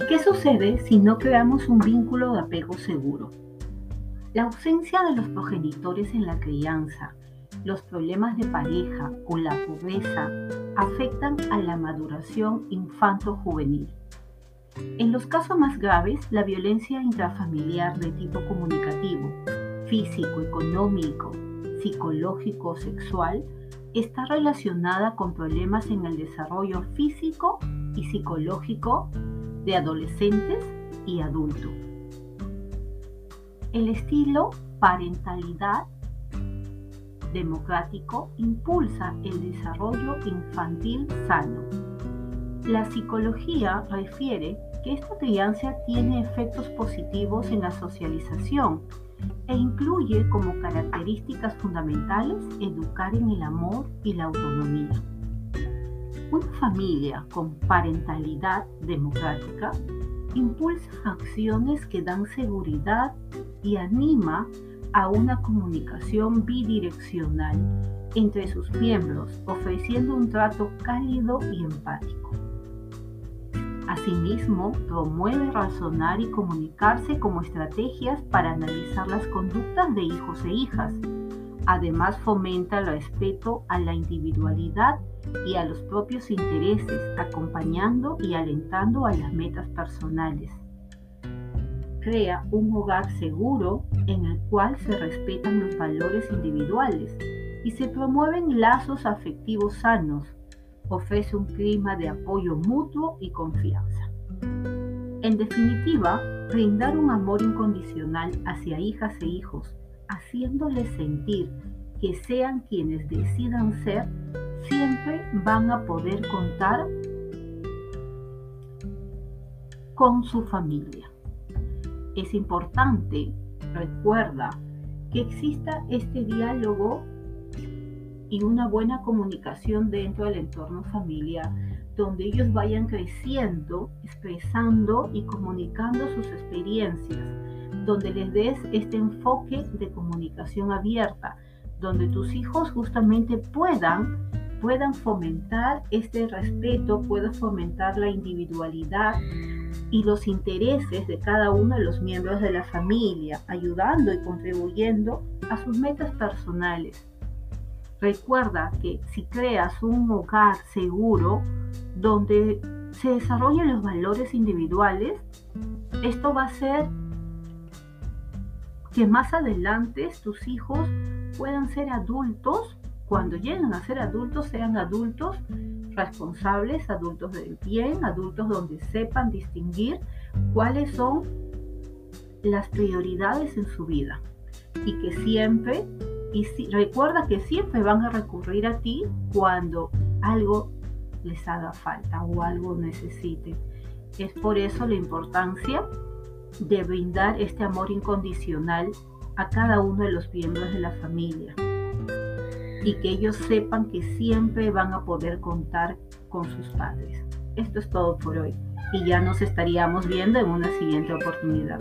qué sucede si no creamos un vínculo de apego seguro? La ausencia de los progenitores en la crianza, los problemas de pareja o la pobreza afectan a la maduración infanto-juvenil. En los casos más graves, la violencia intrafamiliar de tipo comunicativo, físico, económico, psicológico o sexual está relacionada con problemas en el desarrollo físico y psicológico de adolescentes y adultos. El estilo parentalidad democrático impulsa el desarrollo infantil sano. La psicología refiere que esta crianza tiene efectos positivos en la socialización e incluye como características fundamentales educar en el amor y la autonomía. Una familia con parentalidad democrática impulsa acciones que dan seguridad y anima a una comunicación bidireccional entre sus miembros, ofreciendo un trato cálido y empático. Asimismo, promueve razonar y comunicarse como estrategias para analizar las conductas de hijos e hijas. Además, fomenta el respeto a la individualidad y a los propios intereses, acompañando y alentando a las metas personales. Crea un hogar seguro en el cual se respetan los valores individuales y se promueven lazos afectivos sanos. Ofrece un clima de apoyo mutuo y confianza. En definitiva, brindar un amor incondicional hacia hijas e hijos, haciéndoles sentir que sean quienes decidan ser, siempre van a poder contar con su familia. Es importante, recuerda, que exista este diálogo y una buena comunicación dentro del entorno familiar, donde ellos vayan creciendo, expresando y comunicando sus experiencias, donde les des este enfoque de comunicación abierta, donde tus hijos justamente puedan puedan fomentar este respeto, puedan fomentar la individualidad y los intereses de cada uno de los miembros de la familia, ayudando y contribuyendo a sus metas personales. Recuerda que si creas un hogar seguro donde se desarrollen los valores individuales, esto va a hacer que más adelante tus hijos puedan ser adultos cuando lleguen a ser adultos, sean adultos responsables, adultos del bien, adultos donde sepan distinguir cuáles son las prioridades en su vida y que siempre, y si, recuerda que siempre van a recurrir a ti cuando algo les haga falta o algo necesiten. Es por eso la importancia de brindar este amor incondicional a cada uno de los miembros de la familia y que ellos sepan que siempre van a poder contar con sus padres. Esto es todo por hoy y ya nos estaríamos viendo en una siguiente oportunidad.